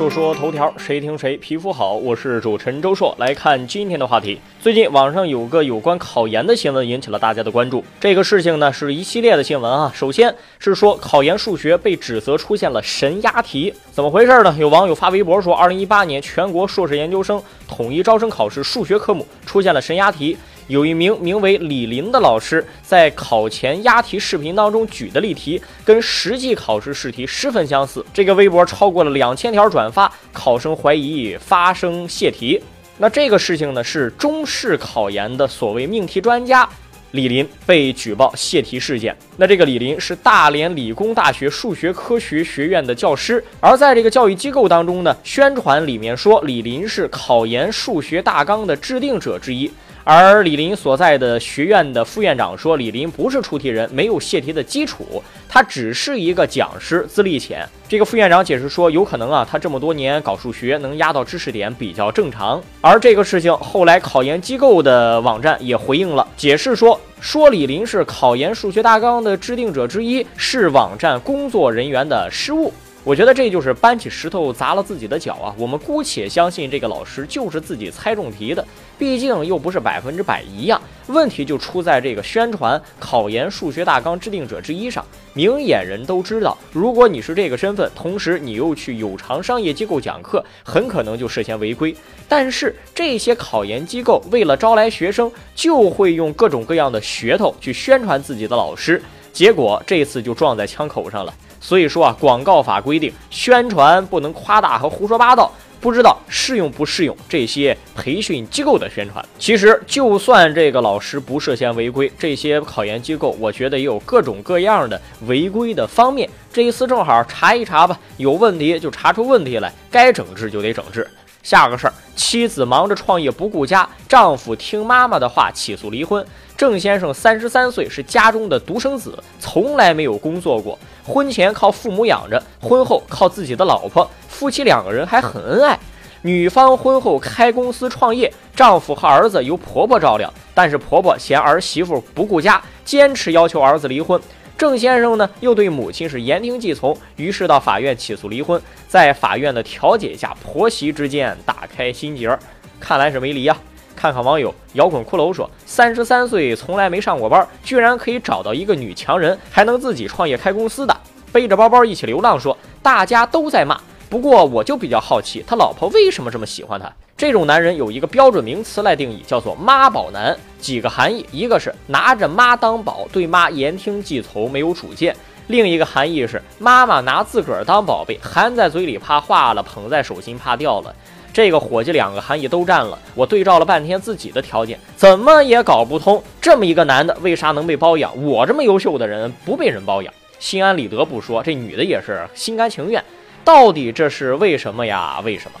说说头条，谁听谁皮肤好。我是主持人周硕，来看今天的话题。最近网上有个有关考研的新闻引起了大家的关注。这个事情呢是一系列的新闻啊。首先是说考研数学被指责出现了神押题，怎么回事呢？有网友发微博说，二零一八年全国硕士研究生统一招生考试数学科目出现了神押题。有一名名为李林的老师在考前押题视频当中举的例题跟实际考试试题十分相似，这个微博超过了两千条转发，考生怀疑发生泄题。那这个事情呢，是中试考研的所谓命题专家李林被举报泄题事件。那这个李林是大连理工大学数学科学学院的教师，而在这个教育机构当中呢，宣传里面说李林是考研数学大纲的制定者之一。而李林所在的学院的副院长说，李林不是出题人，没有泄题的基础，他只是一个讲师，资历浅。这个副院长解释说，有可能啊，他这么多年搞数学，能压到知识点比较正常。而这个事情后来考研机构的网站也回应了，解释说，说李林是考研数学大纲的制定者之一，是网站工作人员的失误。我觉得这就是搬起石头砸了自己的脚啊！我们姑且相信这个老师就是自己猜中题的，毕竟又不是百分之百一样。问题就出在这个宣传考研数学大纲制定者之一上，明眼人都知道，如果你是这个身份，同时你又去有偿商业机构讲课，很可能就涉嫌违规。但是这些考研机构为了招来学生，就会用各种各样的噱头去宣传自己的老师，结果这次就撞在枪口上了。所以说啊，广告法规定，宣传不能夸大和胡说八道，不知道适用不适用这些培训机构的宣传。其实，就算这个老师不涉嫌违规，这些考研机构，我觉得也有各种各样的违规的方面。这一次正好查一查吧，有问题就查出问题来，该整治就得整治。下个事儿，妻子忙着创业不顾家，丈夫听妈妈的话起诉离婚。郑先生三十三岁，是家中的独生子，从来没有工作过。婚前靠父母养着，婚后靠自己的老婆，夫妻两个人还很恩爱。女方婚后开公司创业，丈夫和儿子由婆婆照料，但是婆婆嫌儿媳妇不顾家，坚持要求儿子离婚。郑先生呢，又对母亲是言听计从，于是到法院起诉离婚。在法院的调解下，婆媳之间打开心结儿，看来是没离呀。看看网友摇滚骷髅说：“三十三岁从来没上过班，居然可以找到一个女强人，还能自己创业开公司的，背着包包一起流浪。”说大家都在骂，不过我就比较好奇，他老婆为什么这么喜欢他？这种男人有一个标准名词来定义，叫做妈宝男，几个含义：一个是拿着妈当宝，对妈言听计从，没有主见；另一个含义是妈妈拿自个儿当宝贝，含在嘴里怕化了，捧在手心怕掉了。这个伙计两个含义都占了，我对照了半天自己的条件，怎么也搞不通，这么一个男的为啥能被包养？我这么优秀的人不被人包养，心安理得不说，这女的也是心甘情愿，到底这是为什么呀？为什么？